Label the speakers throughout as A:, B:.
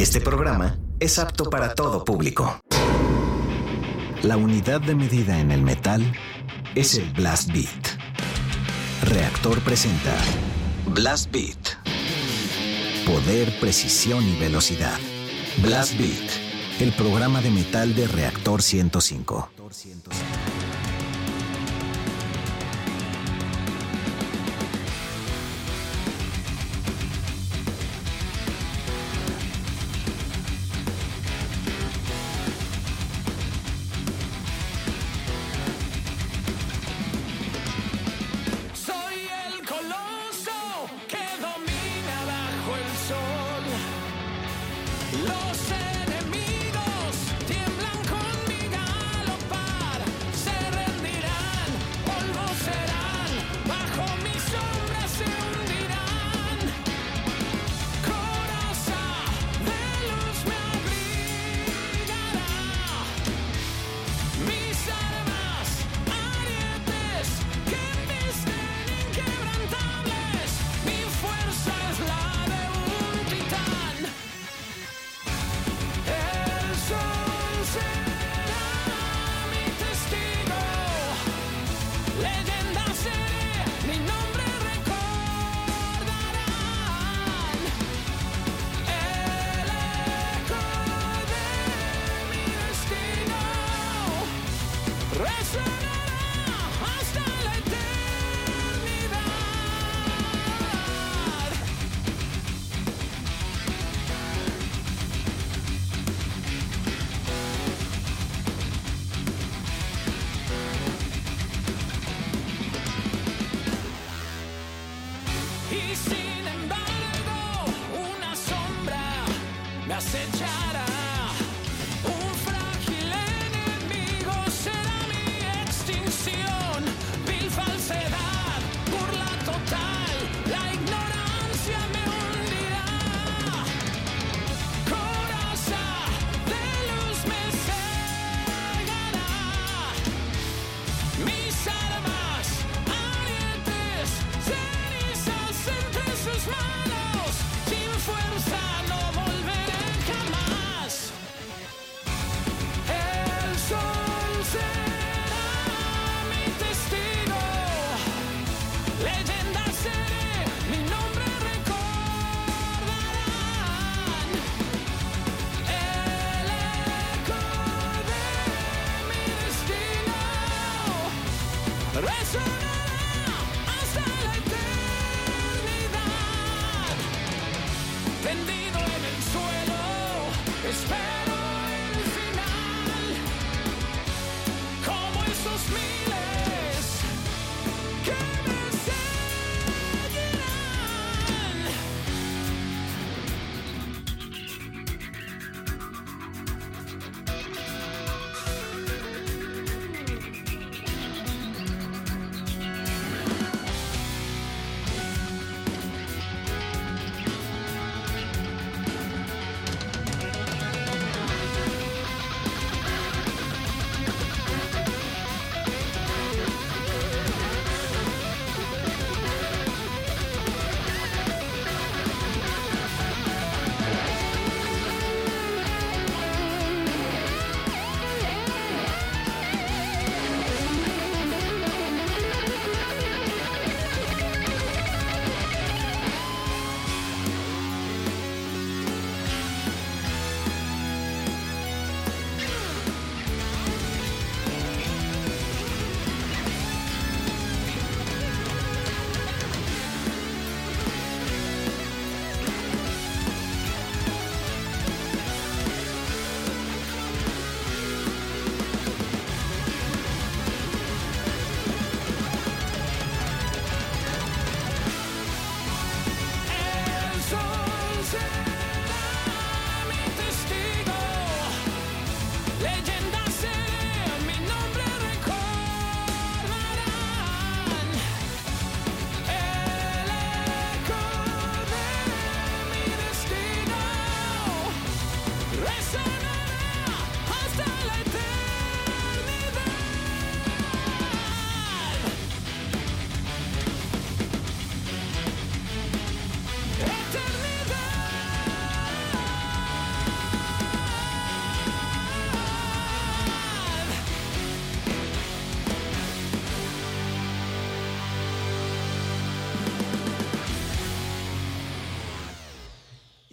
A: Este programa es apto para todo público. La unidad de medida en el metal es el Blast Beat. Reactor presenta Blast Beat. Poder, precisión y velocidad. Blast Beat, el programa de metal de Reactor 105.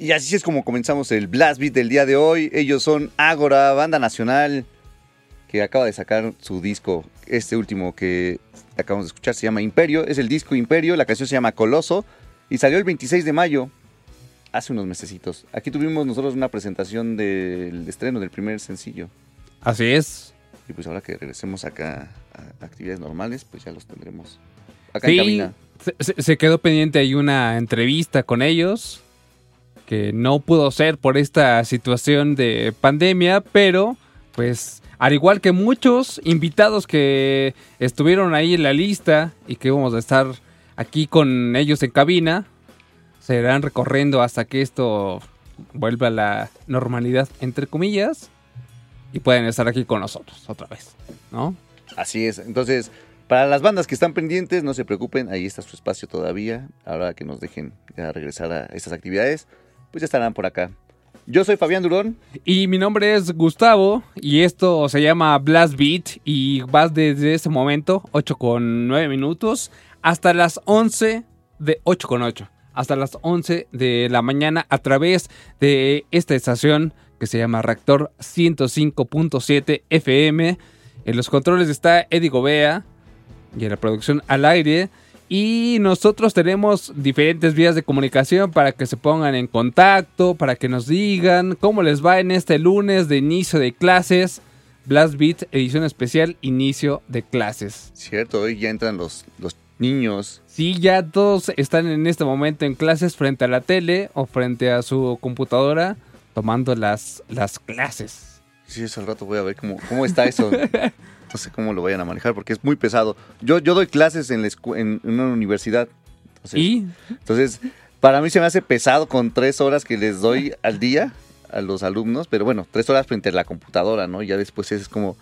B: Y así es como comenzamos el Blast Beat del día de hoy. Ellos son Ágora, banda nacional, que acaba de sacar su disco. Este último que acabamos de escuchar se llama Imperio. Es el disco Imperio, la canción se llama Coloso. Y salió el 26 de mayo, hace unos mesecitos. Aquí tuvimos nosotros una presentación del estreno del primer sencillo.
C: Así es.
B: Y pues ahora que regresemos acá a actividades normales, pues ya los tendremos acá en cabina.
C: se- se quedó pendiente ahí una entrevista con ellos que no pudo ser por esta situación de pandemia, pero pues al igual que muchos invitados que estuvieron ahí en la lista y que vamos a estar aquí con ellos en cabina, se irán recorriendo hasta que esto vuelva a la normalidad, entre comillas, y pueden estar aquí con nosotros otra vez, ¿no?
B: Así es. Entonces, para las bandas que están pendientes, no se preocupen, ahí está su espacio todavía. Ahora que nos dejen ya regresar a estas actividades, pues ya estarán por acá. Yo soy Fabián Durón.
C: Y mi nombre es Gustavo y esto se llama Blast Beat y vas desde ese momento, 8 con 9 minutos, hasta las 11 de 8 con 8, hasta las 11 de la mañana a través de esta estación que se llama Reactor 105.7 FM. En los controles está Eddie Gobea y en la producción al aire. Y nosotros tenemos diferentes vías de comunicación para que se pongan en contacto, para que nos digan cómo les va en este lunes de inicio de clases. Blast Beat, edición especial, inicio de clases.
B: Cierto, hoy ya entran los, los niños.
C: Si ya todos están en este momento en clases frente a la tele o frente a su computadora tomando las, las clases.
B: Sí, eso al rato voy a ver cómo, cómo está eso. No sé cómo lo vayan a manejar porque es muy pesado. Yo, yo doy clases en, la en una universidad. Entonces,
C: Y
B: Entonces, para mí se me hace pesado con tres horas que les doy al día a los alumnos, pero bueno, tres horas frente a la computadora, ¿no? Ya después es como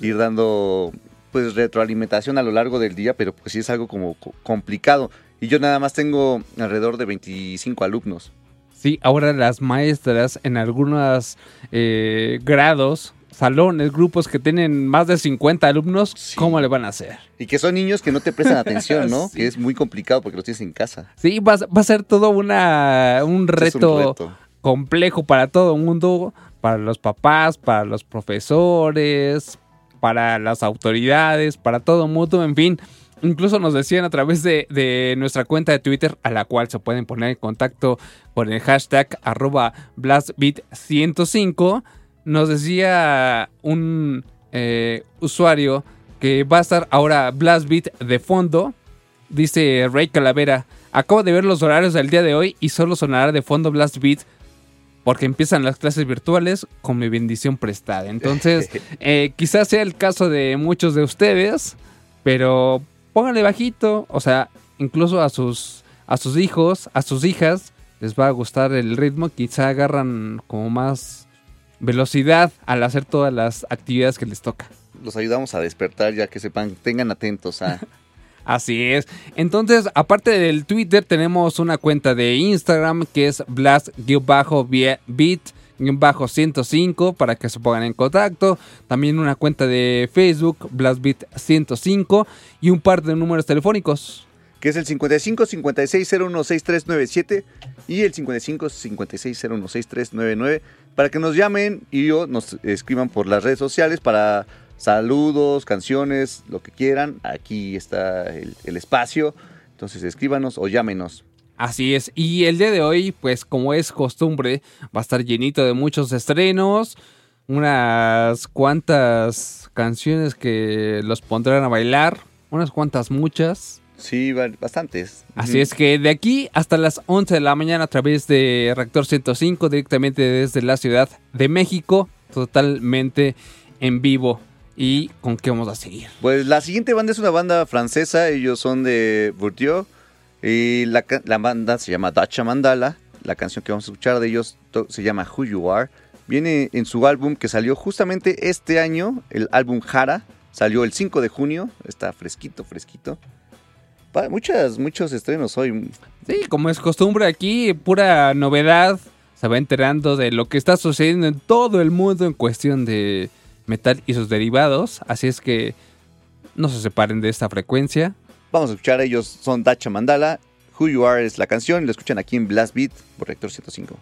B: ir dando, pues, retroalimentación a lo largo del día, pero pues sí es algo como co- complicado. Y yo nada más tengo alrededor de 25 alumnos.
C: Sí, ahora las maestras en algunos eh, grados, salones, grupos que tienen más de 50 alumnos,
B: Sí.
C: ¿cómo le van a hacer?
B: Y que son niños que no te prestan atención, ¿no?
C: Sí.
B: Que es muy complicado porque los tienes en casa.
C: Sí, va, a- va a ser todo una, un, reto complejo para todo el mundo, para los papás, para los profesores, para las autoridades, para todo el mundo, en fin. Incluso nos decían a través de, de nuestra cuenta de Twitter, a la cual se pueden poner en contacto por el hashtag arroba blastbeat105, nos decía un eh, usuario que va a estar ahora Blastbeat de fondo. Dice Ray Calavera, acabo de ver los horarios del día de hoy y solo sonará de fondo Blast Beat porque empiezan las clases virtuales con mi bendición prestada. Entonces, eh, quizás sea el caso de muchos de ustedes, pero pónganle bajito, o sea, incluso a sus, a sus hijos, a sus hijas, les va a gustar el ritmo, quizá agarran como más velocidad al hacer todas las actividades que les toca.
B: Los ayudamos a despertar ya que sepan, tengan atentos a...
C: Así es. Entonces, aparte del Twitter, tenemos una cuenta de Instagram que es blast-beat-105 para que se pongan en contacto. También una cuenta de Facebook, blastbeat105 y un par de números telefónicos.
B: que es el 55 56 01 6397 y el 55 56 01 6399 para que nos llamen y o nos escriban por las redes sociales para saludos, canciones, lo que quieran. Aquí está el, el espacio. Entonces escríbanos o llámenos.
C: Así es. Y el día de hoy, pues como es costumbre, va a estar llenito de muchos estrenos. Unas cuantas canciones que los pondrán a bailar. Unas cuantas muchas.
B: Sí, bastantes.
C: Así es que de aquí hasta las 11 de la mañana a través de Reactor 105, directamente desde la Ciudad de México, totalmente en vivo. ¿Y con qué vamos a seguir?
B: Pues la siguiente banda es una banda francesa, ellos son de Bourdieu y la, la banda se llama Dacha Mandala. La canción que vamos a escuchar de ellos se llama Who You Are. Viene en su álbum que salió justamente este año, el álbum Jara. Salió el 5 de junio, está fresquito, fresquito. Muchas, muchos estrenos hoy.
C: Sí, como es costumbre aquí, pura novedad. Se va enterando de lo que está sucediendo en todo el mundo en cuestión de metal y sus derivados. Así es que no se separen de esta frecuencia.
B: Vamos a escuchar, ellos son Dacha Mandala,
D: Who You Are es la canción. Lo escuchan aquí en Blast Beat por Rector 105.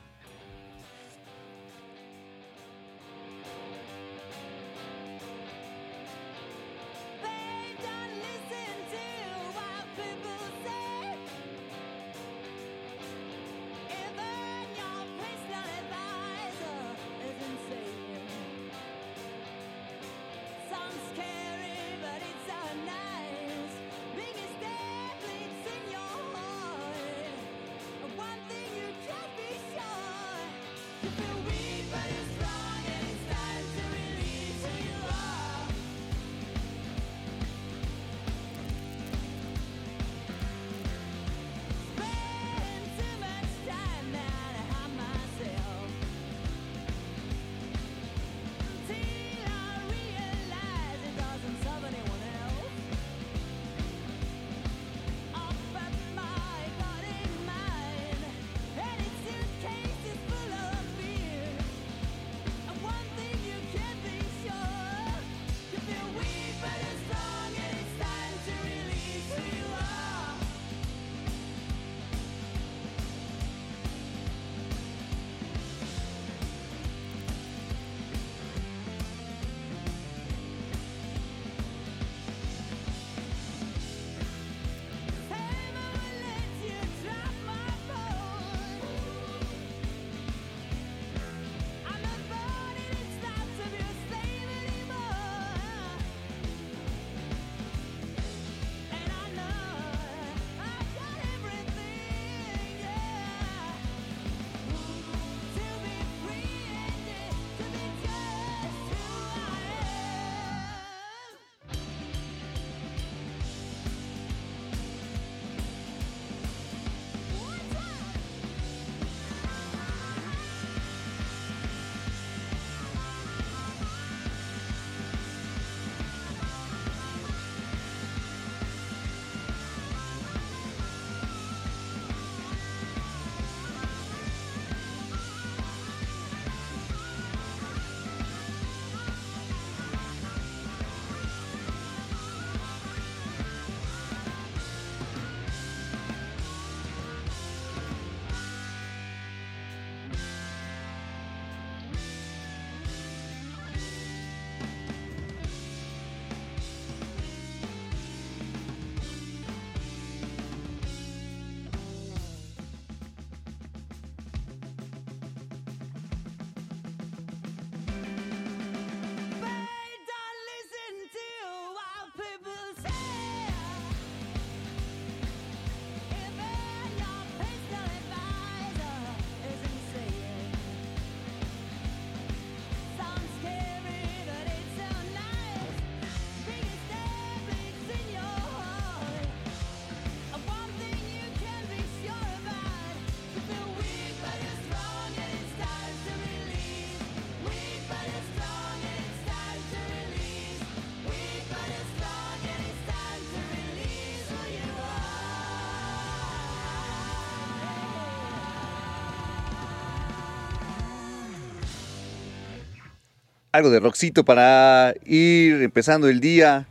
D: Algo de rockcito para ir empezando el día.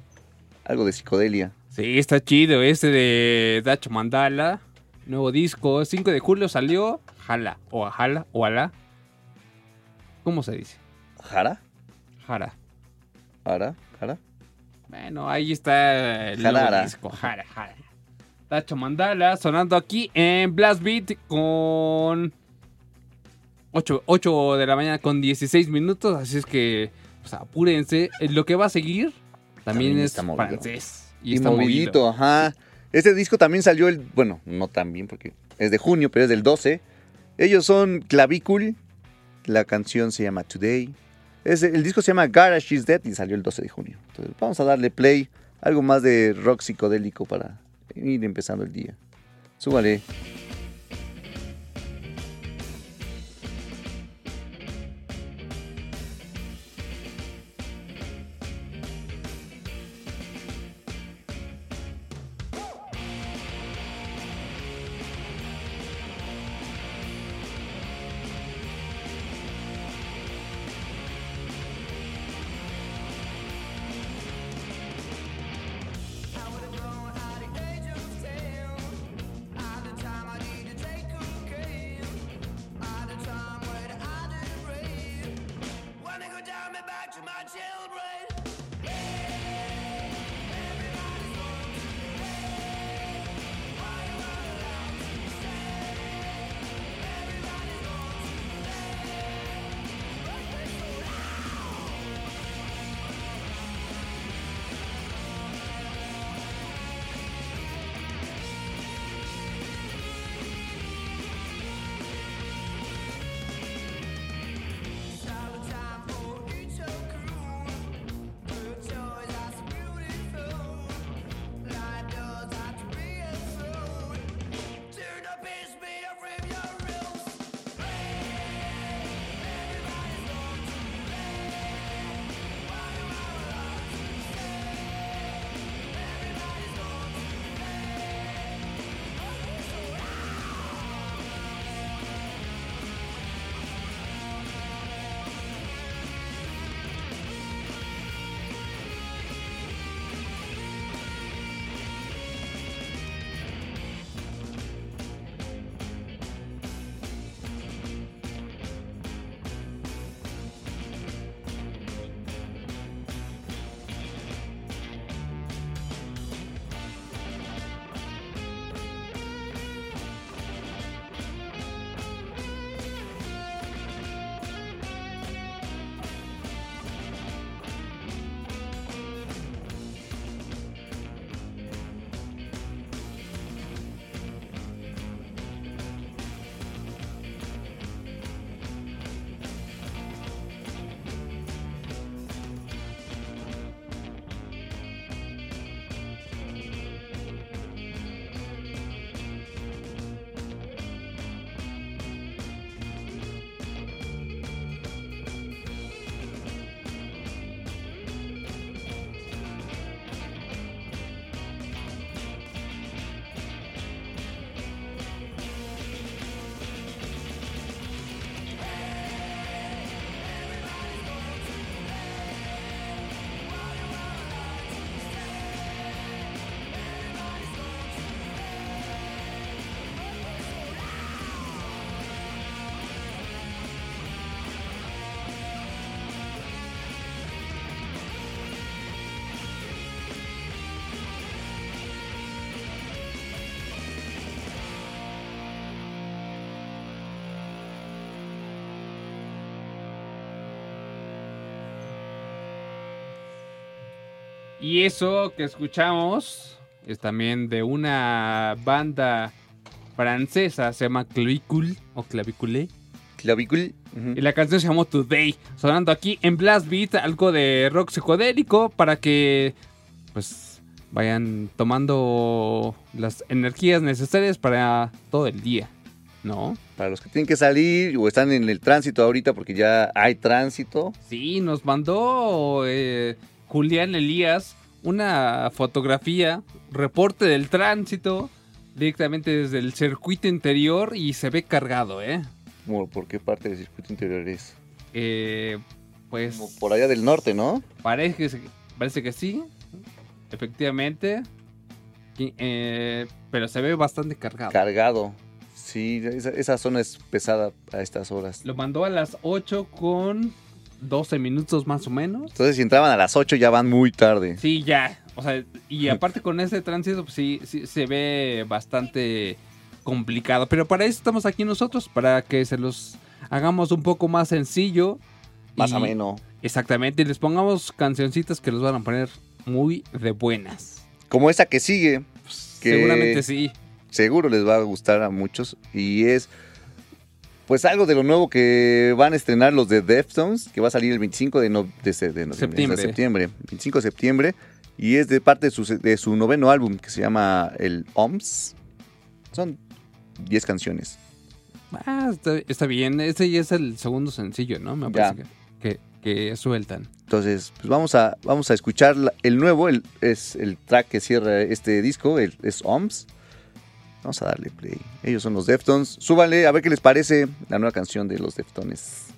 D: Algo de psicodelia.
C: Sí, está chido este de Dacho Mandala. Nuevo disco, 5 de julio salió. Jala, o jala, o ala. ¿Cómo se dice?
D: ¿Jara?
C: Jara.
D: ¿Jara? ¿Jara?
C: Bueno, ahí está el nuevo disco. Jara, jara. Dacho Mandala sonando aquí en Blast Beat con 8, de la mañana con 16 minutos. Así es que pues, apúrense. Eh, Lo que va a seguir también,
D: También
C: es francés. Y,
D: Y,
C: está
D: movidito,
C: movido.
D: ajá. Este disco también salió el. Bueno, no tan bien porque es de junio, pero es del 12. Ellos son Clavicul. La canción se llama Today. Es, el disco se llama Garage is Dead y salió el 12 de junio. Entonces vamos a darle play. Algo más de rock psicodélico para ir empezando el día. Súbale.
C: Y eso que escuchamos es también de una banda francesa, se llama Clavicule o Clavicule.
B: Clavícula. Ujú.
C: Y la canción se llamó Today, sonando aquí en Blast Beat, algo de rock psicodélico para que pues vayan tomando las energías necesarias para todo el día, ¿no?
B: Para los que tienen que salir o están en el tránsito ahorita porque ya hay tránsito.
C: Sí, nos mandó eh, Julián Elías una fotografía, reporte del tránsito directamente desde el circuito interior y se ve cargado, ¿eh?
B: ¿Por qué parte del circuito interior es?
C: Eh, pues
B: Como por allá del norte, ¿no?
C: parece que, parece que sí, efectivamente, eh, pero se ve bastante cargado.
B: Cargado. Sí, esa, esa zona es pesada a estas horas.
C: Lo mandó a las 8 con 12 minutos más o menos.
B: Entonces, si entraban a las 8 ya van muy tarde.
C: Sí, ya. O sea, y aparte con este tránsito, pues sí, sí se ve bastante complicado. Pero para eso estamos aquí nosotros, para que se los hagamos un poco más sencillo.
B: Más
C: y-
B: ameno.
C: Exactamente, y les pongamos cancioncitas que los van a poner muy de buenas.
B: Como esa que sigue, que
C: Seguramente sí.
B: seguro les va a gustar a muchos. Y es, pues, algo de lo nuevo que van a estrenar los de Deftones, que va a salir el 25 de, no- de, se- de noviembre,
C: Septiembre.
B: de septiembre. 25 de septiembre. Y es de parte de su, de su noveno álbum, que se llama el OMS. Son 10 canciones.
C: Ah, está, está bien. Ese ya es el segundo sencillo, ¿no? Me parece que, que, que sueltan.
B: Entonces, pues vamos a, vamos a escuchar el nuevo, el, es el track que cierra este disco, el, es OMS. Vamos a darle play. Ellos son los Deftones. Súbanle a ver qué les parece la nueva canción de los Deftones.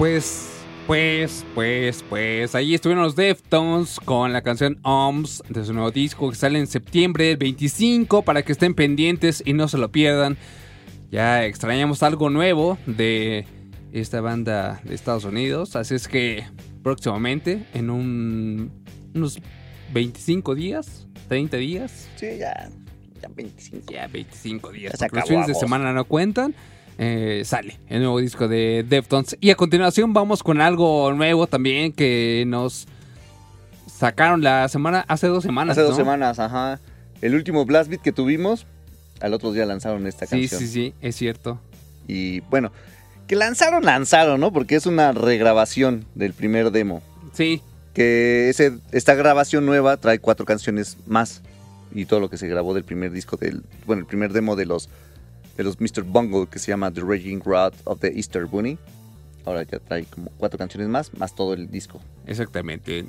C: Pues, pues, pues, pues, ahí estuvieron los Deftones con la canción OMS de su nuevo disco que sale en septiembre del 25 para que estén pendientes y no se lo pierdan. Ya extrañamos algo nuevo de esta banda de Estados Unidos, así es que próximamente, en un, unos 25 días, 30 días,
B: Sí, ya, ya 25.
C: ya 25 días, los fines de semana no cuentan. Eh, sale el nuevo disco de Deftones. Y a continuación vamos con algo nuevo también que nos sacaron la semana, hace dos semanas.
B: Hace dos semanas, ajá. El último Blast Beat que tuvimos, al otro día lanzaron esta
C: Sí,
B: canción.
C: sí, sí, es cierto.
B: Y bueno, que lanzaron, lanzaron, ¿no? Porque es una regrabación del primer demo.
C: Sí,
B: Que ese, esta grabación nueva trae cuatro canciones más. Y todo lo que se grabó del primer disco del. Bueno, el primer demo de los. De los Mr. Bungle que se llama The Raging Rod of the Easter Bunny. Ahora ya trae como cuatro canciones más, más todo el disco.
C: exactamente.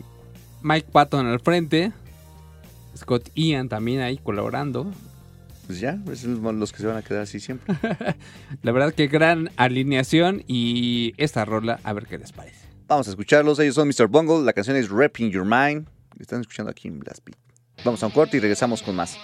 C: Mike Patton al frente. Scott Ian también ahí colaborando.
B: Pues ya, esos son los que se van a quedar así siempre.
C: La verdad que gran alineación y esta rola, a ver qué les parece.
B: Vamos a escucharlos. Ellos son Mr. Bungle. La canción es Rapping Your Mind. Están escuchando aquí en Blast Beat. Vamos a un corte y regresamos con más.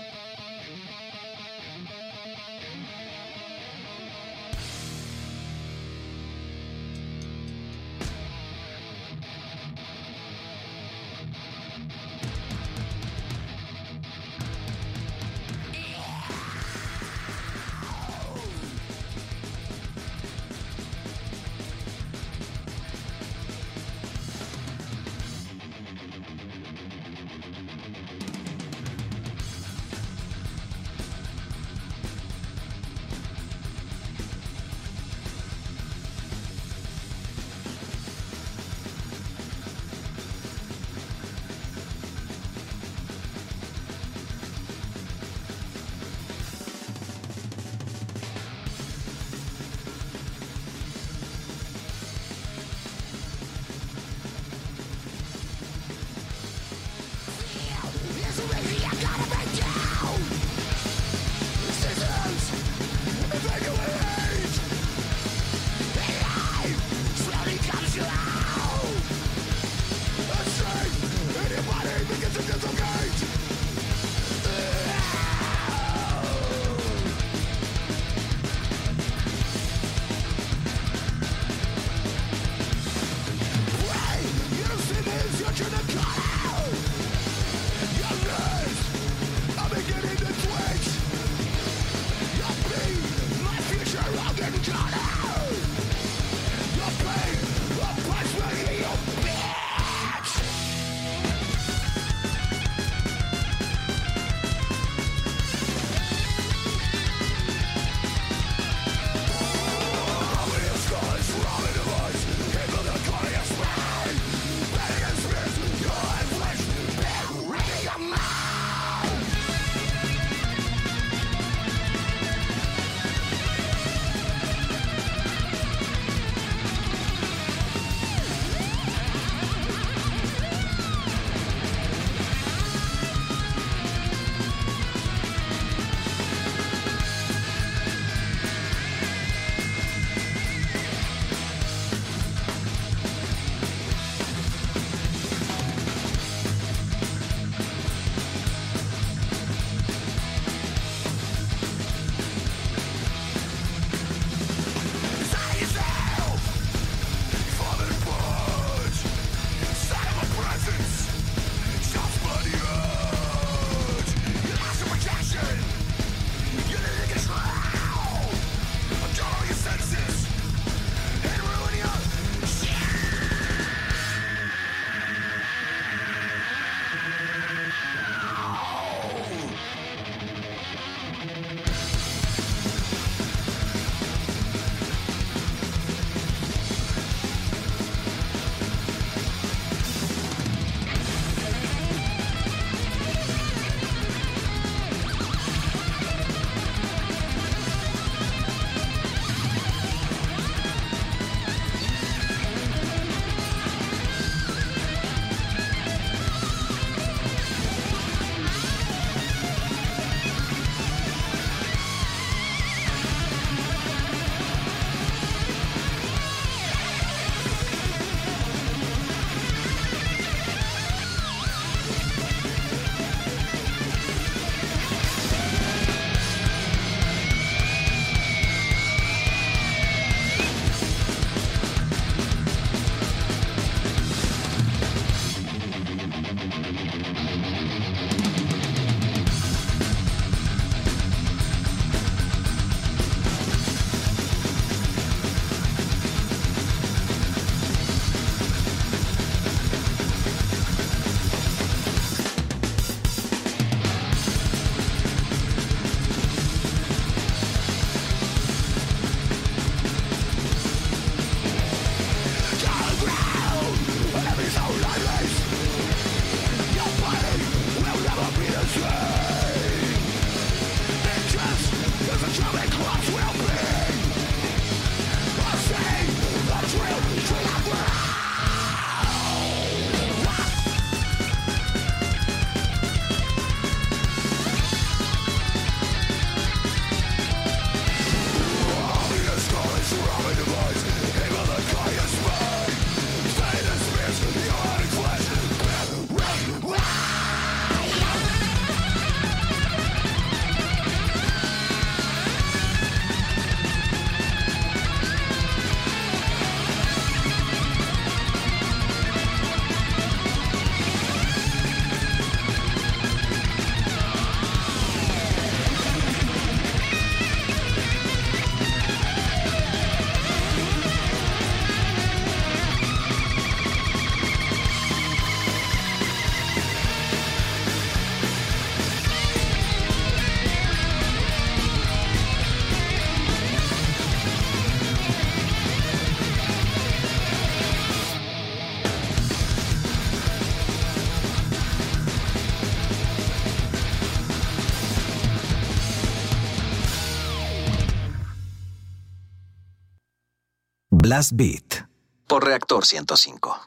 E: Blast Beat por Reactor 105.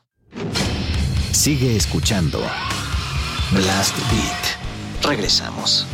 E: Sigue escuchando Blast Beat. Regresamos.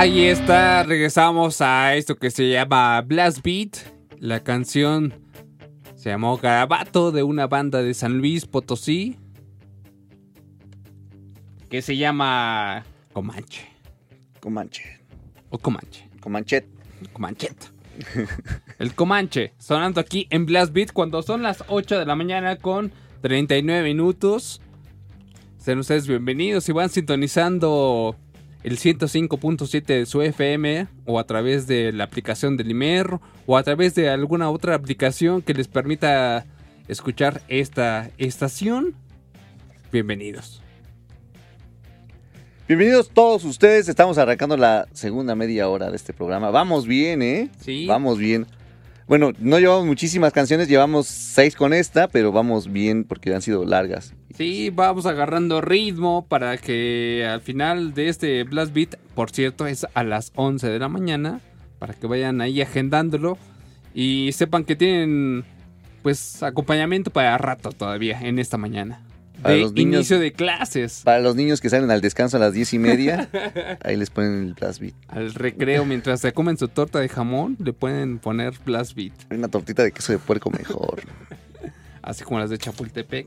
C: Ahí está, regresamos a esto que se llama Blast Beat. La canción se llamó Garabato de una banda de San Luis Potosí que se llama Comanche.
B: Comanche.
C: O Comanche.
B: Comanchet.
C: Comanchet. El Comanche, sonando aquí en Blast Beat cuando son las 8 de la mañana con 39 minutos. Sean ustedes bienvenidos y van sintonizando el 105.7 de su FM o a través de la aplicación del Imer o a través de alguna otra aplicación que les permita escuchar esta estación. Bienvenidos.
B: Bienvenidos todos ustedes, estamos arrancando la segunda media hora de este programa. Vamos bien, ¿eh?
C: Sí.
B: Vamos bien. Bueno, no llevamos muchísimas canciones, llevamos seis con esta, pero vamos bien porque han sido largas.
C: Sí, vamos agarrando ritmo para que al final de este Blast Beat, por cierto, es a las 11 de la mañana, para que vayan ahí agendándolo y sepan que tienen pues acompañamiento para rato todavía en esta mañana.
B: Para
C: De
B: los niños-
C: inicio de clases,
B: Para los niños que salen al descanso a las diez y media, ahí les ponen el blast beat.
C: al recreo, mientras se comen su torta de jamón, le pueden poner Blast Beat,
B: Una tortita de queso de puerco mejor.
C: así como las de Chapultepec.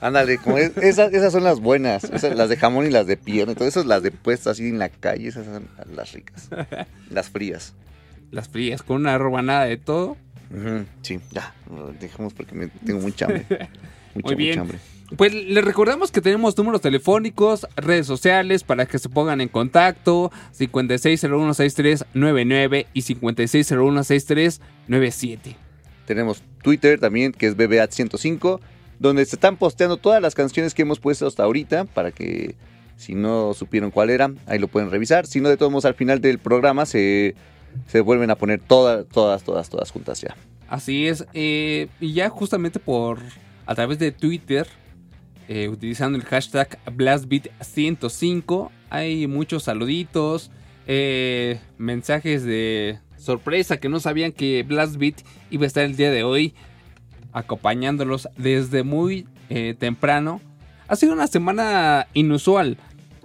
B: Ándale, como es- esas, esas son las buenas, esas, las de jamón y las de pierna, todas esas las de puesto así en la calle, esas son las ricas, las frías.
C: Las frías, con una robanada de todo.
B: Sí, ya, dejemos porque me, tengo mucha hambre. Mucha,
C: Muy bien.
B: mucha hambre.
C: Pues les recordamos que tenemos números telefónicos, redes sociales para que se pongan en contacto. 56016399 y 56016397.
B: Tenemos Twitter también, que es BBAT105, donde se están posteando todas las canciones que hemos puesto hasta ahorita, para que si no supieron cuál era, ahí lo pueden revisar. Si no, de todos modos, al final del programa se, se vuelven a poner todas, todas, todas, todas juntas ya.
C: Así es. eh, y ya justamente por a través de Twitter, eh, utilizando el hashtag BlastBeat105, hay muchos saluditos, eh, mensajes de sorpresa que no sabían que BlastBeat iba a estar el día de hoy acompañándolos desde muy eh, temprano. Ha sido una semana inusual.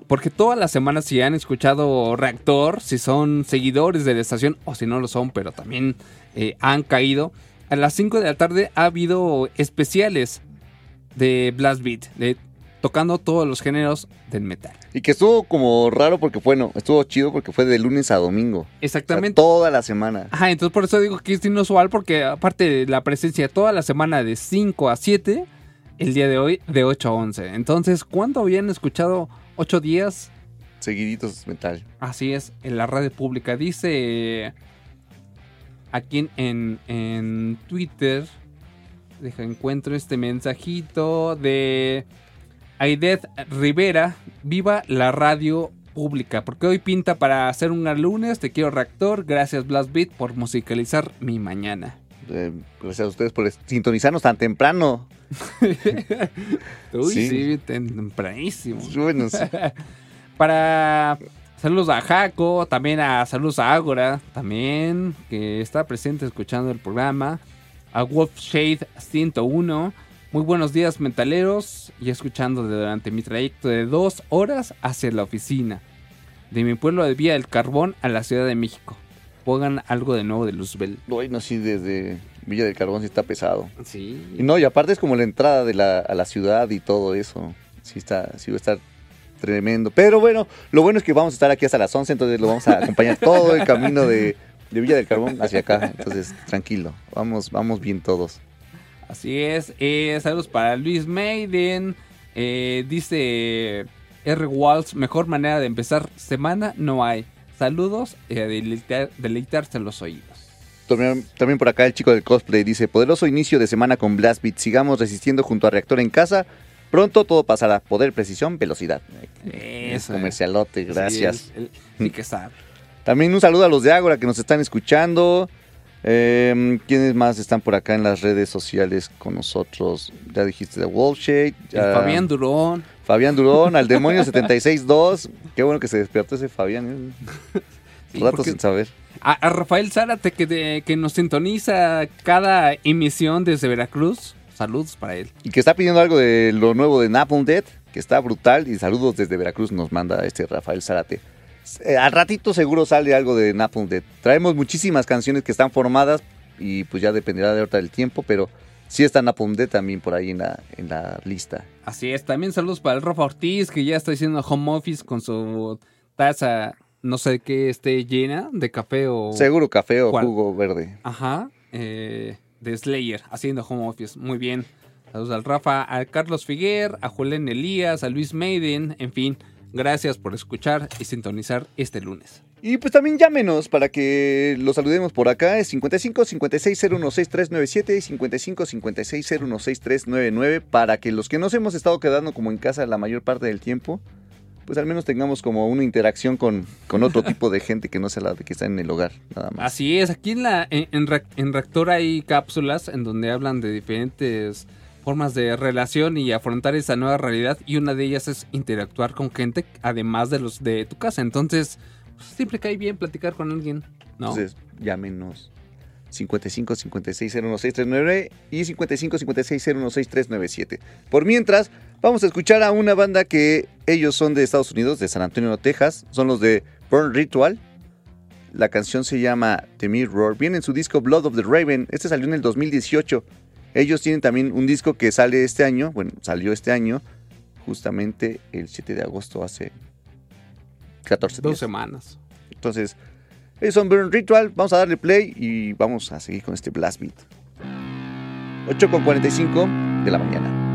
C: Porque todas las semanas si han escuchado Reactor, si son seguidores de la estación o si no lo son, pero también han caído. A las 5 de la tarde ha habido especiales de Blast Beat, de, tocando todos los géneros del metal.
B: Y que estuvo como raro porque, bueno, estuvo chido porque fue de lunes a domingo. O sea,
C: Exactamente.
B: toda la semana.
C: Ajá, entonces por eso digo que es inusual, porque aparte de la presencia toda la semana de 5 a 7, el día de hoy de 8 a 11. Entonces, ¿cuánto habían escuchado 8 días?
B: Seguiditos metal.
C: Así es, en la radio pública. Dice aquí en, en Twitter, deja encuentro este mensajito de Aidet Rivera, viva la radio pública, porque hoy pinta para hacer un lunes, te quiero reactor, gracias Blast Beat por musicalizar mi mañana.
B: Eh, gracias a ustedes por sintonizarnos tan temprano.
C: Uy,
B: Sí.
C: sí, tempranísimo.
B: Bueno, sí.
C: Para saludos a Jaco, también a saludos a Ágora, también que está presente escuchando el programa. A Wolfshade 101. Muy buenos días, metaleros. Y escuchando durante mi trayecto de dos horas hacia la oficina. De mi pueblo de Vía del Carbón a la Ciudad de México. Pongan algo de nuevo de Luzbel.
B: Bueno, sí, desde Villa del Carbón sí está pesado. Y
C: Sí.
B: no, y aparte es como la entrada de la, a la ciudad y todo eso. Sí está, sí va a estar tremendo. Pero bueno, lo bueno es que vamos a estar aquí hasta las 11, entonces lo vamos a acompañar todo el camino de, de Villa del Carbón hacia acá. Entonces, tranquilo, vamos, vamos bien todos.
C: Así es. eh, saludos para Luis Maiden. eh, dice R. Walls, mejor manera de empezar semana no hay. Saludos y a deleitar- deleitarse los oídos.
B: También, también por acá el chico del cosplay dice, poderoso inicio de semana con Blast Beat, sigamos resistiendo junto a Reactor en casa, pronto todo pasará, poder, precisión, velocidad.
C: Eso.
B: Comercialote, gracias.
C: Sí, el- el- sí que sabe.
B: También un saludo a los de Ágora que nos están escuchando. Eh, ¿Quiénes más están por acá en las redes sociales con nosotros? Ya dijiste de ya-
C: Fabián Durón.
B: Fabián Durón, al demonio 762. Qué bueno que se despertó ese Fabián. ¿eh?
C: Sí,
B: Rato sin saber.
C: A, a Rafael Zárate que, de- que nos sintoniza cada emisión desde Veracruz. Saludos para él.
B: Y que está pidiendo algo de lo nuevo de Napalm Dead, que está brutal. Y saludos desde Veracruz nos manda este Rafael Zárate. Eh, al ratito seguro sale algo de Napalm Dead. Traemos muchísimas canciones que están formadas y pues ya dependerá de ahorita del tiempo, pero sí está Napalm Dead también por ahí en la, en la lista.
C: Así es, también saludos para el Rafa Ortiz, que ya está haciendo home office con su taza, no sé qué esté llena, de café o...
B: Seguro café o
C: ¿Cuál?
B: jugo verde.
C: Ajá, eh, de Slayer, haciendo home office. Muy bien. Saludos al Rafa, a Carlos Figuer, a Julián Elías, a Luis Maiden, en fin, Gracias por escuchar y sintonizar este lunes.
B: Y pues también llámenos para que los saludemos por acá. Es 55 56 016397 y 55 56 016399 para que los que nos hemos estado quedando como en casa la mayor parte del tiempo, pues al menos tengamos como una interacción con, con otro tipo de gente que no sea la de que está en el hogar, nada más.
C: Así es, aquí en, la, en, en Reactor hay cápsulas en donde hablan de diferentes formas de relación y afrontar esa nueva realidad y una de ellas es interactuar con gente además de los de tu casa. Entonces, pues, siempre cae bien platicar con alguien, ¿no?
B: Entonces, llámenos. 55 56 016399 y 55 56 016397. Por mientras, vamos a escuchar a una banda que ellos son de Estados Unidos, de San Antonio, Texas. Son los de Burn Ritual. La canción se llama The Mirror. Viene en su disco Blood of the Raven. Este salió en el 2018. Ellos tienen también un disco que sale este año. Bueno, salió este año. Justamente el 7 de agosto, hace 14
C: Dos
B: días.
C: semanas.
B: Entonces, ellos son Burn Ritual. Vamos a darle play y vamos a seguir con este Blast Beat. 8 con 45 de la mañana.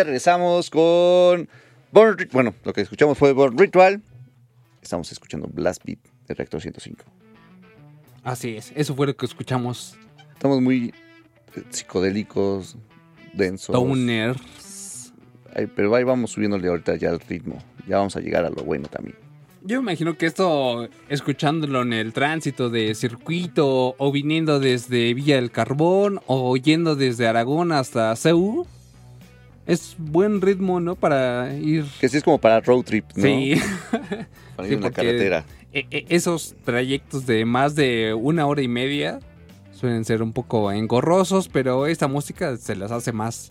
B: Ya regresamos con Born Bueno, lo que escuchamos fue Born Ritual. Estamos escuchando Blast Beat de Reactor 105.
C: Así es, eso fue lo que escuchamos.
B: Estamos muy eh, psicodélicos, densos.
C: Downer.
B: Ay, pero ahí vamos subiéndole ahorita ya el ritmo. Ya vamos a llegar a lo bueno también.
C: Yo me imagino que esto, escuchándolo en el tránsito de circuito o viniendo desde Villa del Carbón o yendo desde Aragón hasta Ceú, es buen ritmo, ¿no? Para ir...
B: Que sí es como para road trip, ¿no?
C: Sí.
B: Para
C: Sí,
B: ir en la carretera.
C: E- e- esos trayectos de más de una hora y media suelen ser un poco engorrosos, pero esta música se las hace más,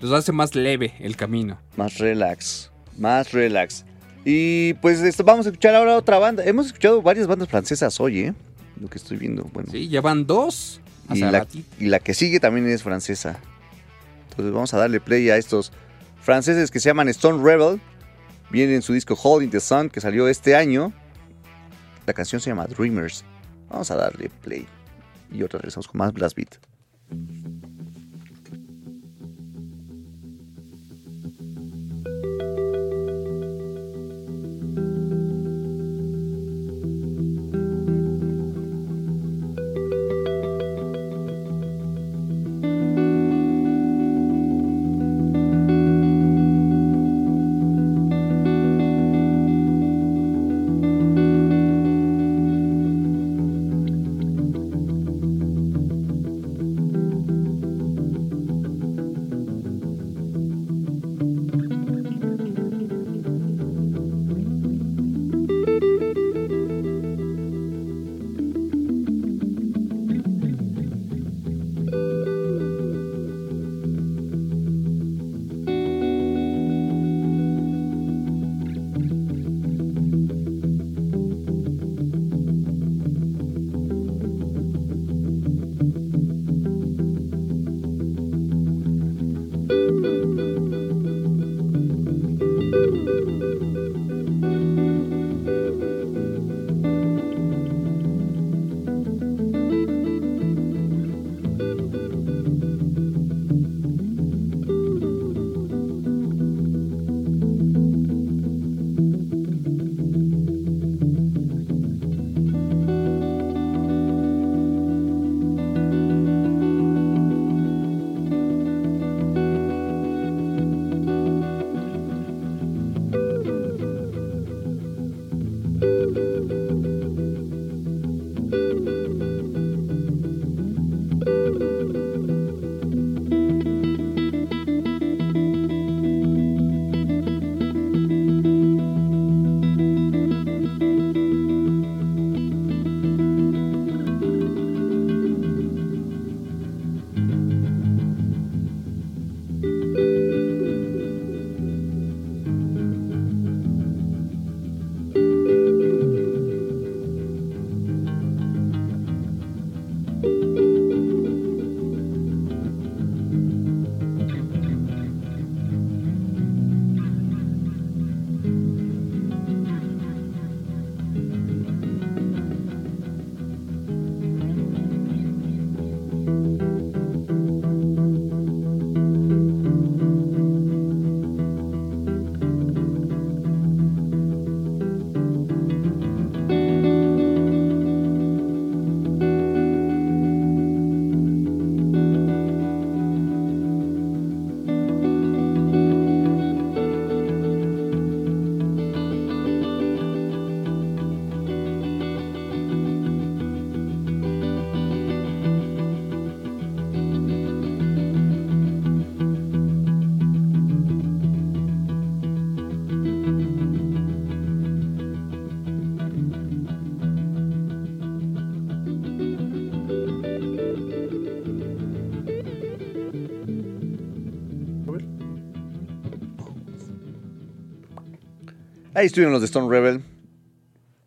C: los hace más leve el camino.
B: Más relax. Más relax. Y pues esto, vamos a escuchar ahora otra banda. Hemos escuchado varias bandas francesas hoy, ¿eh? Lo que estoy viendo. Bueno.
C: Sí, ya van dos.
B: y, la, y la que sigue también es francesa. Entonces vamos a darle play a estos franceses que se llaman Stone Rebel. Viene en su disco Holding the Sun que salió este año. La canción se llama Dreamers. Vamos a darle play. Y otra regresamos con más Blast Beat. Ahí estuvieron los de Stone Rebel.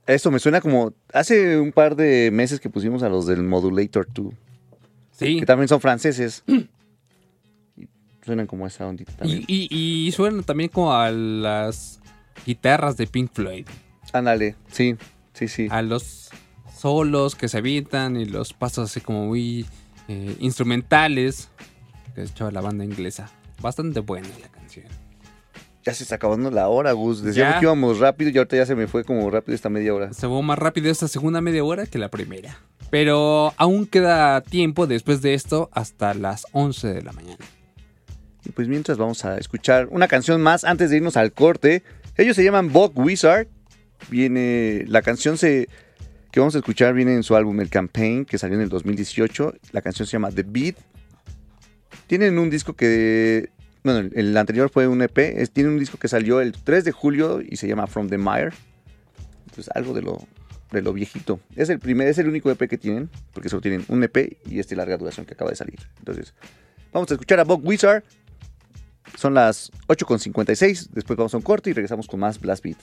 B: Esto me suena como hace un par de meses que pusimos a los del Modulator 2,
C: Sí.
B: que también son franceses. Y suenan como esa ondita también.
C: Y, y, y suenan también como a las guitarras de Pink Floyd.
B: Ándale, sí, sí, sí.
C: A los solos que se avientan y los pasos así como muy eh, instrumentales que echaba la banda inglesa. Bastante buena la.
B: Ya se está acabando la hora, Gus. Decíamos que íbamos rápido y ahorita ya se me fue como rápido esta media hora.
C: Se va más rápido esta segunda media hora que la primera. Pero aún queda tiempo después de esto hasta las 11 de la mañana.
B: Y pues mientras vamos a escuchar una canción más antes de irnos al corte. Ellos se llaman Bog Wizard. Viene. La canción se. que vamos a escuchar viene en su álbum El Campaign, que salió en el 2018. La canción se llama The Beat. Tienen un disco que. Bueno, el- anterior fue un EP. tiene un disco que salió el 3 de julio y se llama From the Mire. Entonces, algo de lo, de lo viejito. Es el primer, es el único EP que tienen, porque solo tienen un EP y este larga duración que acaba de salir. Entonces, vamos a escuchar a Bob Wizard. Son las 8.56. Después vamos a un corte y regresamos con más Blast Beat.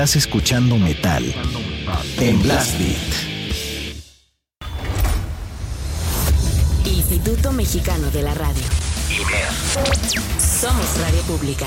E: Estás escuchando metal en Blast Beat.
F: Instituto Mexicano de la Radio. Somos Radio Pública.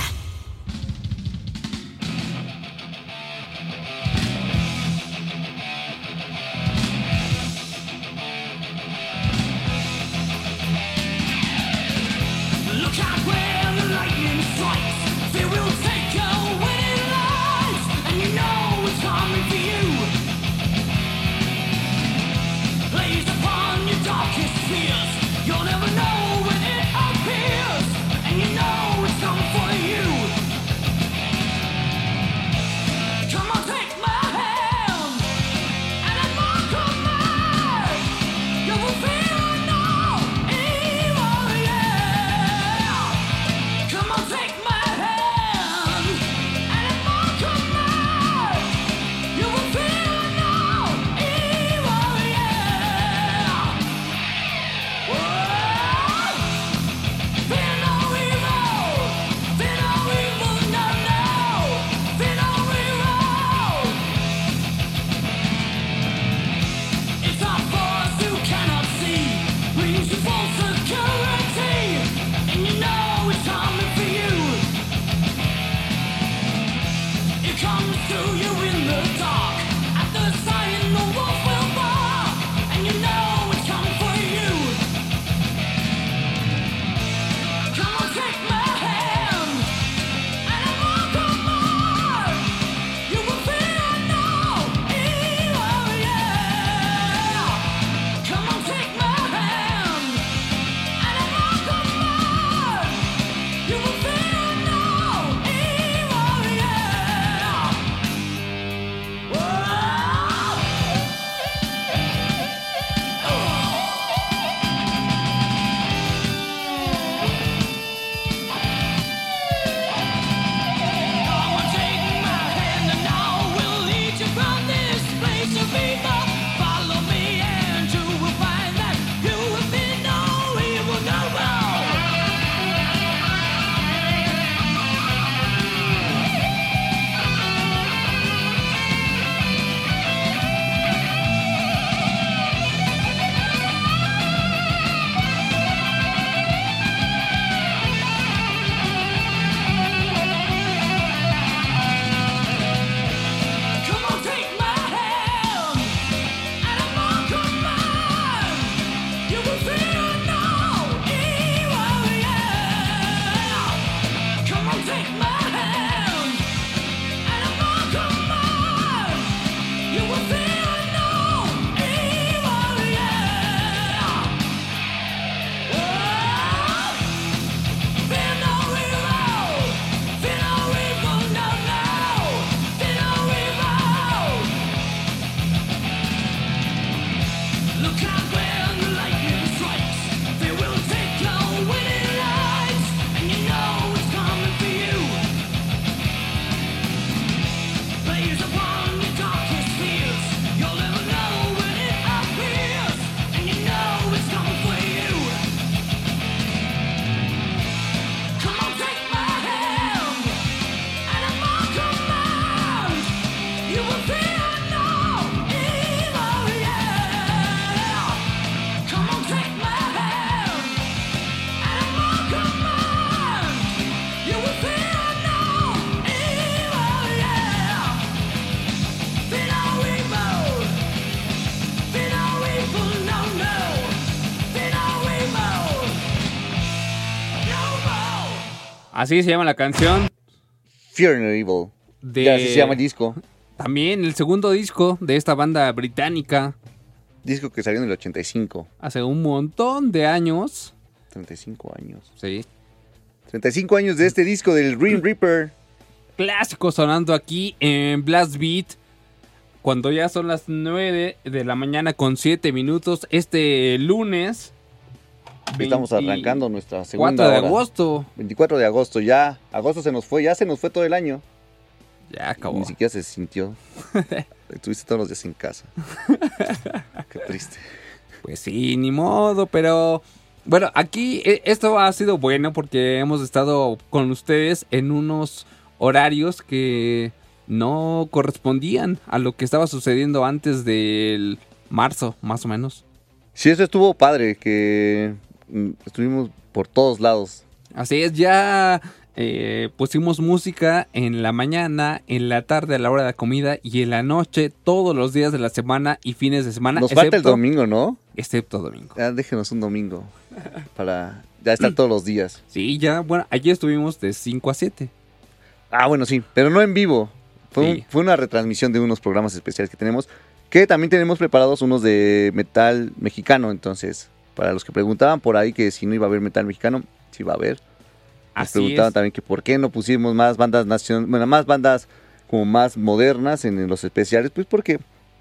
C: Así se llama la canción.
B: Fear no Evil.
C: De-
B: Ya así se llama el disco.
C: También el segundo disco de esta banda británica
B: Disco que salió en el 85.
C: hace un montón de años.
B: 35 años.
C: Sí.
B: 35 años de este disco del Green Reaper.
C: Clásico sonando aquí en Blast Beat. Cuando ya son las 9 de la mañana con 7 minutos. Este lunes.
B: Estamos
C: 20
B: arrancando nuestra segunda
C: 4 de
B: hora.
C: agosto.
B: 24 de agosto, ya. Agosto se nos fue, ya se nos fue todo el año.
C: Ya acabó.
B: Ni siquiera se sintió. Estuviste todos los días en casa. Qué triste.
C: Pues sí, ni modo, pero bueno, aquí eh, esto ha sido bueno porque hemos estado con ustedes en unos horarios que no correspondían a lo que estaba sucediendo antes del marzo, más o menos.
B: Sí, eso estuvo padre, que estuvimos por todos lados.
C: Así es, ya eh, pusimos música en la mañana, en la tarde a la hora de la comida y en la noche, todos los días de la semana y fines de semana.
B: Nos falta el domingo, ¿no?
C: Excepto domingo.
B: Ya déjenos un domingo para ya estar todos los días.
C: Sí, ya, bueno, ayer estuvimos de 5 a 7.
B: Ah, bueno, sí, pero no en vivo. Fue, un- fue una retransmisión de unos programas especiales que tenemos, que también tenemos preparados unos de metal mexicano. Entonces, para los que preguntaban por ahí que si no iba a haber metal mexicano, sí va a haber. Nos
C: Así
B: preguntaban
C: es.
B: también que por qué no pusimos más bandas nacion bueno, más bandas como más modernas en, en los especiales, pues porque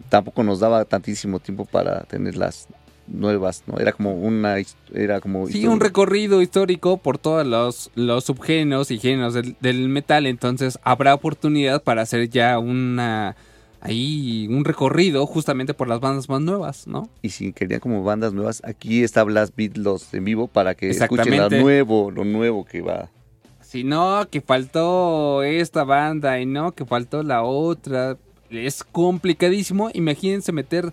B: tampoco nos daba tantísimo tiempo para tener las nuevas, ¿no? Era como una era como
C: Sí, un recorrido histórico por todos los, los subgéneros y géneros del, del metal, entonces habrá oportunidad para hacer ya una ahí un recorrido justamente por las bandas más nuevas, ¿no?
B: y si querían como bandas nuevas, aquí está Blast Beat los en vivo para que escuchen lo nuevo, lo nuevo que va.
C: Si no, que faltó esta banda y no, que faltó la otra, es complicadísimo. Imagínense meter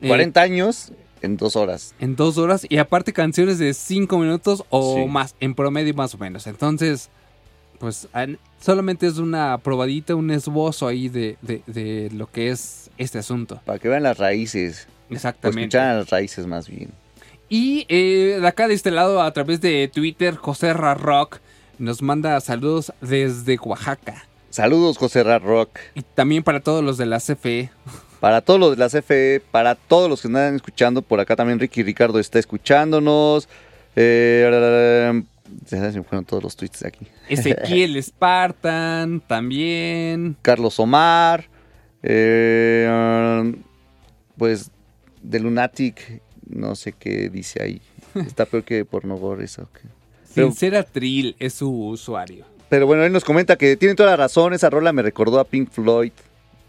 C: eh,
B: 40 años en dos horas.
C: en dos horas y aparte canciones de cinco minutos o
B: Sí.
C: más, en promedio más o menos. Entonces, pues solamente es una probadita, un esbozo ahí de, de- de lo que es este asunto.
B: Para que vean las raíces.
C: Exactamente.
B: escucharan las raíces más bien.
C: Y eh, de acá de este lado, a través de Twitter, José Rock nos manda saludos desde Oaxaca.
B: Saludos, José Rock.
C: Y también para todos los de la CFE.
B: Para todos los de la CFE, para todos los que están escuchando, por acá también Ricky Ricardo está escuchándonos. Eh, ya se me fueron todos los tweets de aquí.
C: Ezequiel Spartan también.
B: Carlos Omar. eh, pues de Lunatic, no sé qué dice ahí. Está peor que Pornogor eso. Pero-
C: Sincera Trill es su usuario.
B: Pero bueno, él nos comenta que tiene toda la razón. Esa rola me recordó a Pink Floyd,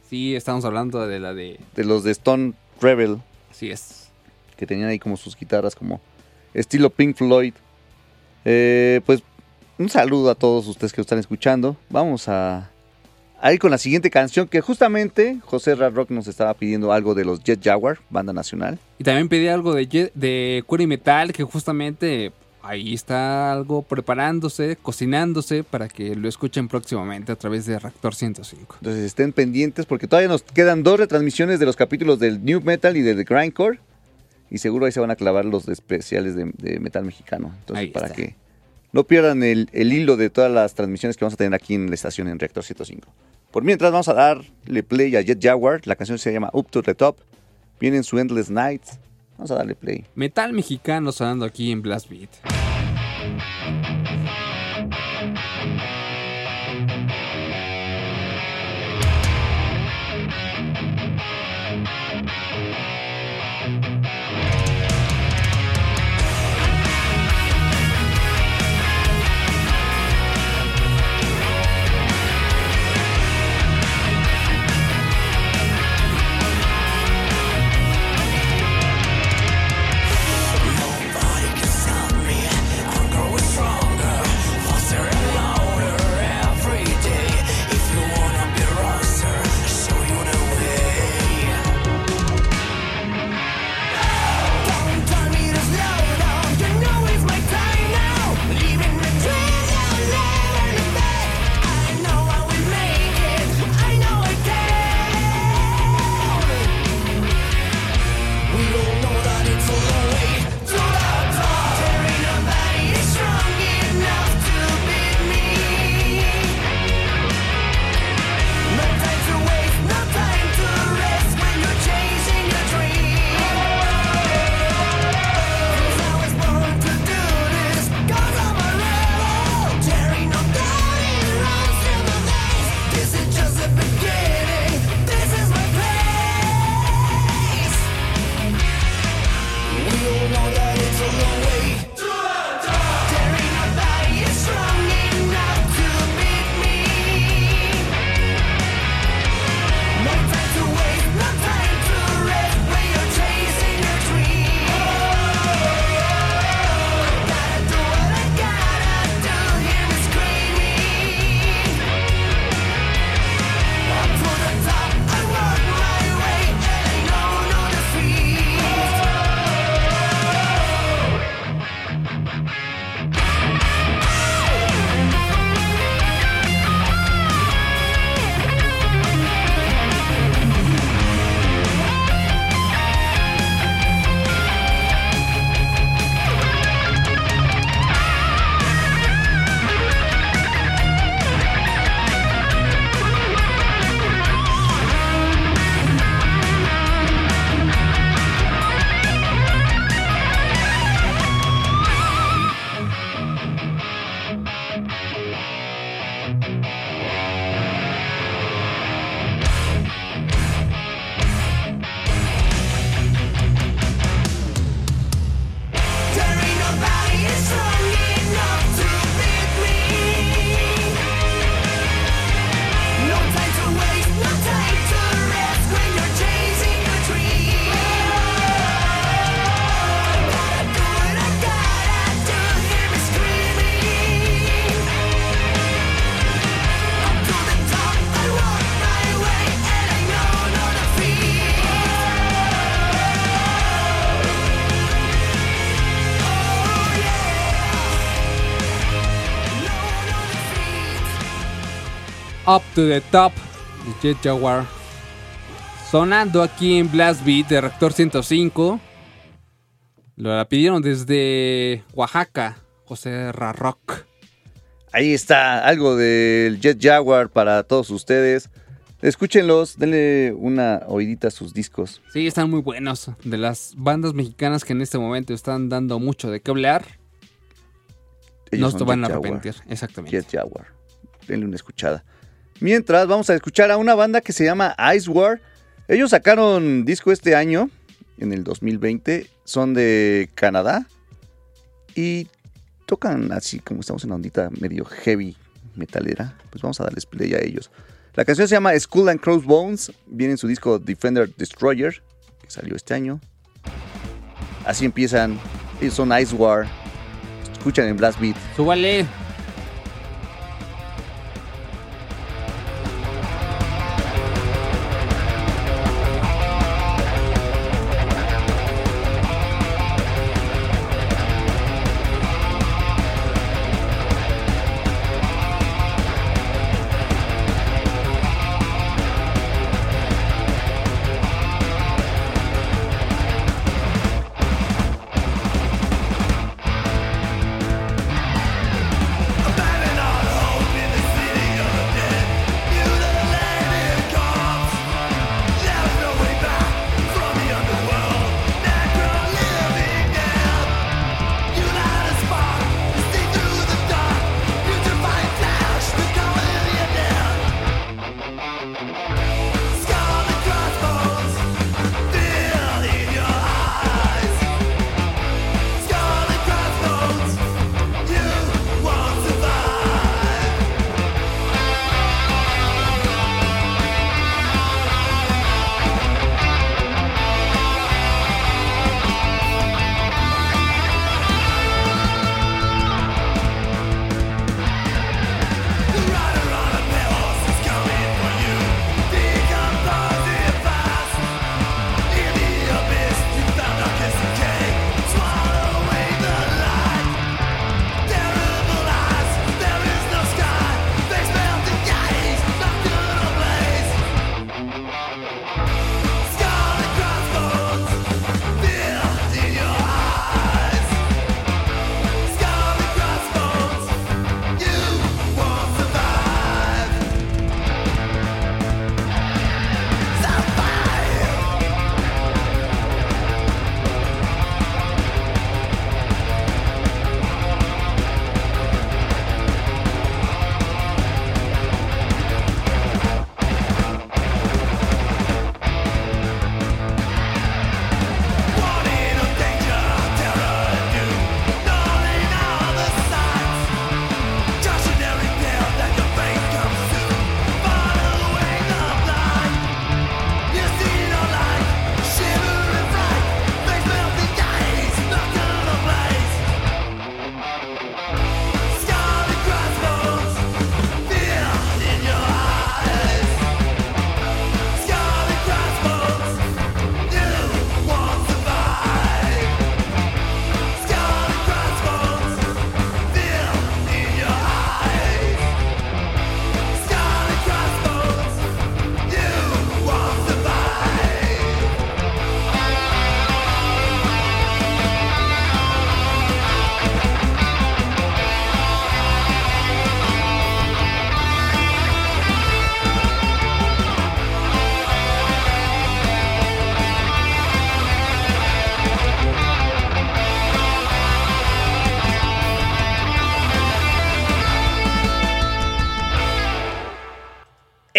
C: Sí, estamos hablando de la de...
B: de los de Stone Rebel,
C: Así es.
B: que tenían ahí como sus guitarras como estilo Pink Floyd. Eh, pues un saludo a todos ustedes que lo están escuchando. Vamos a, a ir con la siguiente canción que justamente José Rock nos estaba pidiendo algo de los Jet Jaguar, banda nacional.
C: Y también pedí algo de, de Metal, que justamente ahí está algo preparándose, cocinándose, para que lo escuchen próximamente a través de Reactor 105.
B: Entonces estén pendientes porque todavía nos quedan dos retransmisiones de los capítulos del New Metal y del Grindcore. Y seguro ahí se van a clavar los especiales de, de metal mexicano. Entonces,
C: Ahí
B: para
C: está.
B: que no pierdan el, el hilo de todas las transmisiones que vamos a tener aquí en la estación en Reactor 105. Por mientras, vamos a darle play a Jet Jaguar. La canción se llama Up to the Top. Viene en su Endless Nights. Vamos a darle play.
C: Metal mexicano sonando aquí en Blast Beat.
F: To the Top de Jet Jaguar. Sonando aquí en Blast Beat de Rector 105. Lo la pidieron desde Oaxaca, José Rarrock.
B: Ahí está, algo del Jet Jaguar para todos ustedes. Escúchenlos, denle una oídita a sus discos.
F: Sí, están muy buenos. De las bandas mexicanas que en este momento están dando mucho de qué hablar.
B: Ellos
F: no se van a
B: Jet Jaguar.
F: arrepentir. Exactamente.
B: Jet Jaguar. Denle una escuchada. Mientras, vamos a escuchar a una banda que se llama Ice War. Ellos sacaron disco este año, en el 2020. Son de Canadá. Y tocan así como estamos en la ondita medio heavy metalera. Pues vamos a darles play a ellos. La canción se llama Skull and Crossbones. Viene en su disco Defender Destroyer, que salió este año. Así empiezan. Ellos son Ice War. Escuchan en Blast Beat.
F: Súbale.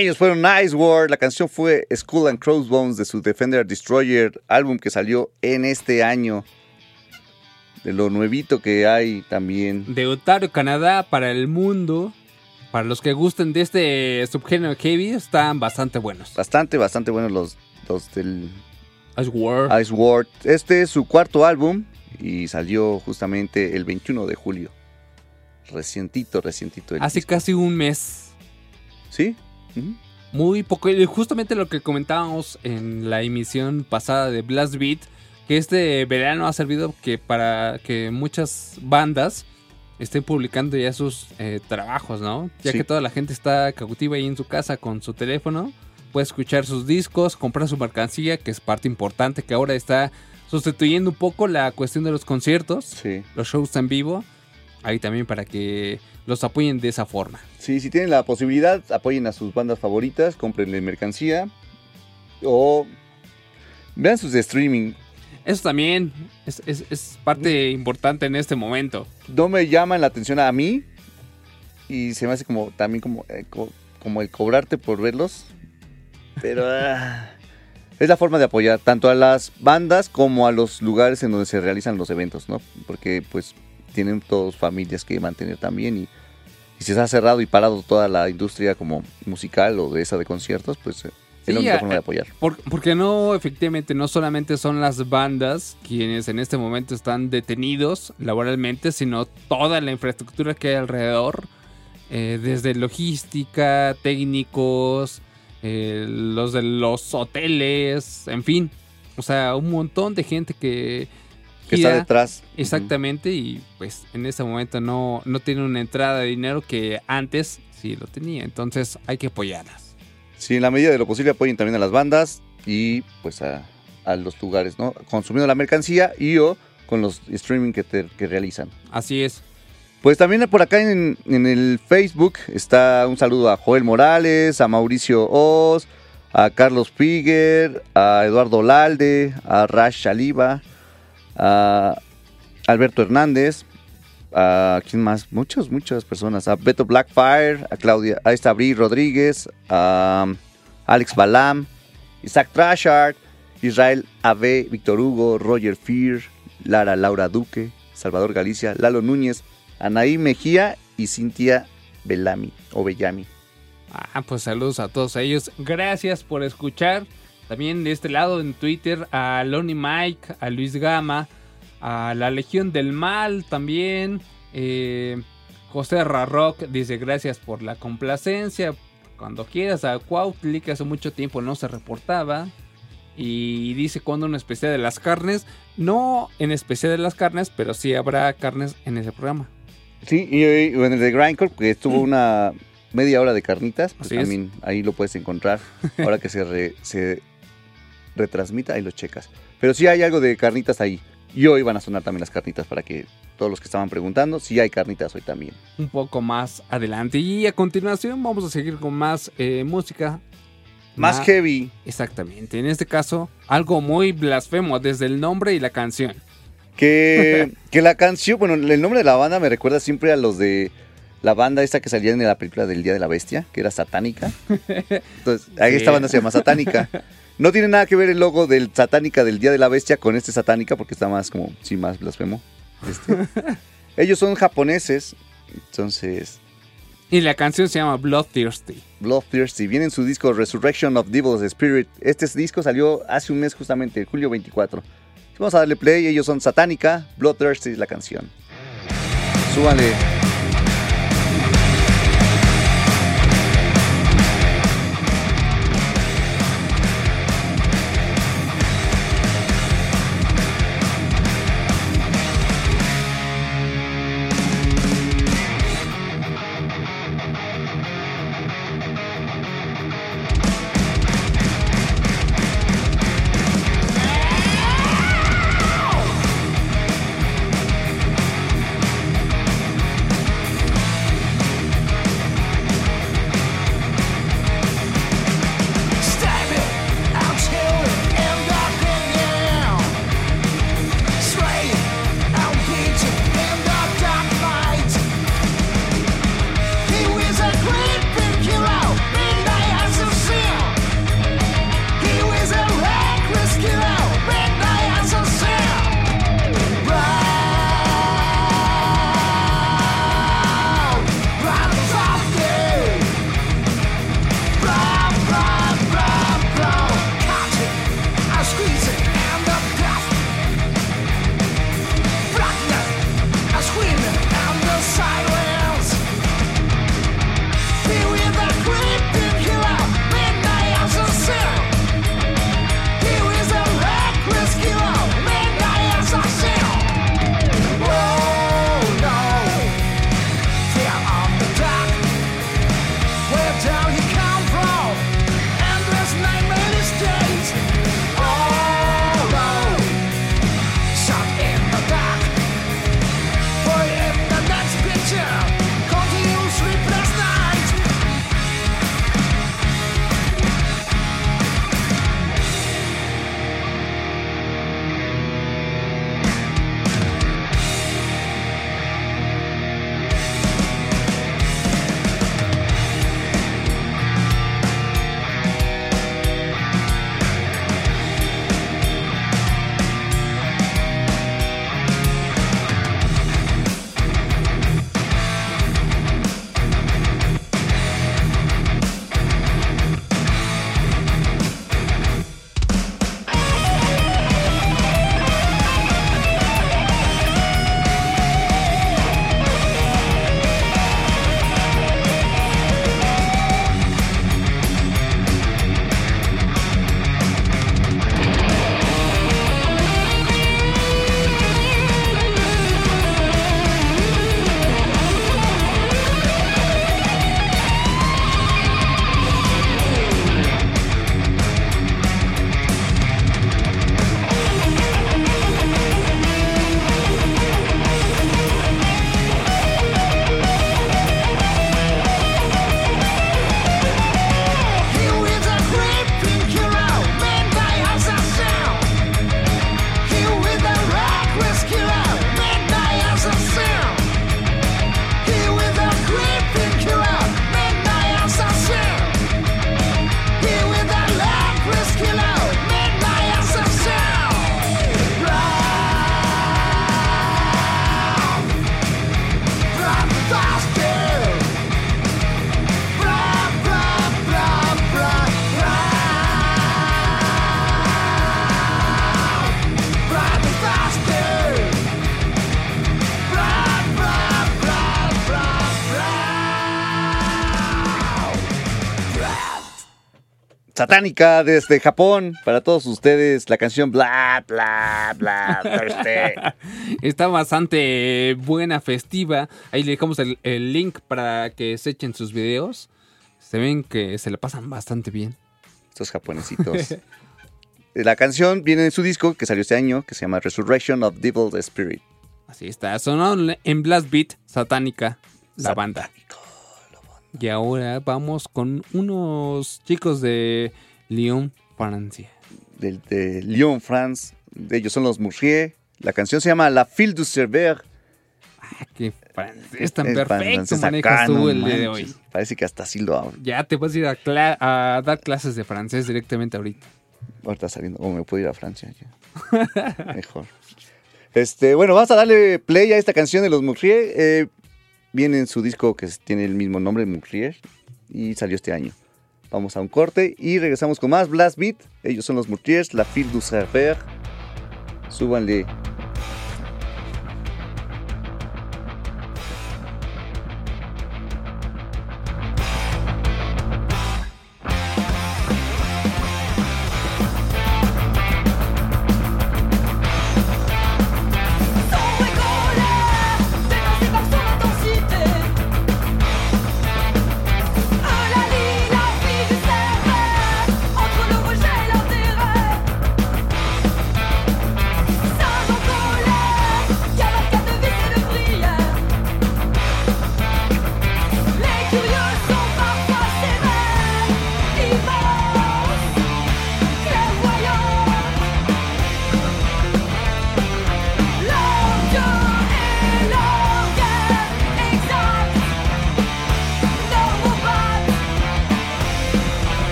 B: Ellos fueron Nice War, la canción fue Skull and Crossbones de su Defender Destroyer, álbum que salió en este año. De lo nuevito que hay también.
F: De Ontario, Canadá, para el mundo. Para los que gusten de este subgénero heavy, están bastante buenos.
B: Bastante, bastante buenos los, los del
F: Ice War.
B: Ice War. Este es su cuarto álbum y salió justamente el 21 de julio. Recientito, recientito. el
F: Hace
B: disco.
F: casi un mes.
B: ¿Sí?
F: Muy poco. y Justamente lo que comentábamos en la emisión pasada de Blast Beat, que este verano ha servido que para que muchas bandas
C: estén publicando ya sus eh, trabajos, ¿no? Ya
B: Sí.
C: que toda la gente está cautiva ahí en su casa con su teléfono, puede escuchar sus discos, comprar su mercancía, que es parte importante, que ahora está sustituyendo un poco la cuestión de los conciertos,
B: Sí.
C: los shows en vivo, ahí también para que los apoyen de esa forma.
B: Sí, si tienen la posibilidad, apoyen a sus bandas favoritas, cómprenle mercancía o vean sus de streaming.
C: Eso también es, es- es parte importante en este momento.
B: No me llaman la atención a mí y se me hace como también como, eh, co- como el cobrarte por verlos. Pero ah, es la forma de apoyar tanto a las bandas como a los lugares en donde se realizan los eventos, ¿no? Porque pues tienen todos familias que mantener también y, y si se ha cerrado y parado toda la industria como musical o de esa de conciertos, pues eh,
C: Sí,
B: es la única forma de apoyar.
C: Por- porque no, efectivamente, no solamente son las bandas quienes en este momento están detenidos laboralmente, sino toda la infraestructura que hay alrededor, eh, desde logística, técnicos, eh, los de los hoteles, en fin. O sea, un montón de gente que...
B: Que está detrás.
C: Exactamente, y pues en este momento no, no tiene una entrada de dinero que antes sí lo tenía. Entonces hay que apoyarlas.
B: Sí, en la medida de lo posible apoyen también a las bandas y pues a, a los lugares, ¿no? Consumiendo la mercancía y o con los streaming que, te- que realizan.
C: Así es.
B: Pues también por acá en, en el Facebook está un saludo a Joel Morales, a Mauricio Oz, a Carlos Piguer, a Eduardo Lalde, a Rash Saliba, a Alberto Hernández, a quién más, muchas, muchas personas, a Beto Blackfire, a Claudia, a esta Bri Rodríguez, a Alex Balam, Isaac Trashard, Israel AB, Víctor Hugo, Roger Fear, Lara Laura Duque, Salvador Galicia, Lalo Núñez, Anaí Mejía y Cintia Belami o Bellami.
C: Ah, pues saludos a todos ellos. Gracias por escuchar. También de este lado en Twitter a Lonnie Mike, a Luis Gama, a la Legión del Mal también. eh, José Rarrock dice gracias por la complacencia. Cuando quieras a Cuautli que hace mucho tiempo no se reportaba. Y dice cuando un especial de las carnes. No en especial de las carnes, pero sí habrá carnes en ese programa.
B: Sí, y, y en el de Grindcore, que estuvo una media hora de carnitas, pues también ahí lo puedes encontrar. Ahora que se, re- se retransmita, ahí lo checas. Pero sí hay algo de carnitas ahí. Y hoy van a sonar también las carnitas para que todos los que estaban preguntando, sí hay carnitas hoy también.
C: un poco más adelante. Y a continuación vamos a seguir con más eh, música.
B: Más
C: Ma-
B: heavy.
C: Exactamente. En este caso, algo muy blasfemo desde el nombre y la canción.
B: Que, que la canción, bueno, el nombre de la banda me recuerda siempre a los de la banda esta que salía en la película del Día de la Bestia, que era satánica. Entonces, ahí
C: Sí.
B: esta banda se llama Satánica. No tiene nada que ver el logo del Satánica del Día de la Bestia con este Satánica, porque está más como, sí, más blasfemo. Este. Ellos son japoneses, entonces,
C: Y la canción se llama Bloodthirsty.
B: Bloodthirsty. Viene en su disco Resurrection of Devil's Spirit. Este disco salió hace un mes justamente, julio 24. Vamos a darle play, ellos son Satánica, Bloodthirsty es la canción. Súbanle. Satánica desde Japón. Para todos ustedes, la canción Bla, Bla, Bla, Thursday.
C: Está bastante buena, festiva. Ahí le dejamos el, el link para que se echen sus videos. Se ven que se la pasan bastante bien.
B: Estos japonesitos. La canción viene en su disco que salió este año, que se llama Resurrection of Devil Spirit.
C: Así está, sonando en Blast Beat, satánica, la banda. Y ahora vamos con unos chicos de Lyon, Francia.
B: Del, de Lyon, France. De ellos son los Mourier. La canción se llama La Fille du Cerver.
C: Ah, qué francés tan
B: Es
C: perfecto manejas
B: acá,
C: tú
B: no
C: el día de hoy.
B: Parece que hasta así lo hablo.
C: Ya te ir a, cla- a dar clases de francés directamente ahorita.
B: Ahorita saliendo. O me puedo ir a Francia. ya. Mejor. Este, bueno, vamos a darle play a esta canción de los Mourier. Eh, viene en su disco que tiene el mismo nombre, Mourier. Y salió este año. Vamos a un corte y regresamos con más Blast Beat. Ellos son los Mouriers, La Fille du Cerver. Súbanle.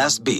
A: Blast Beat. Reactor.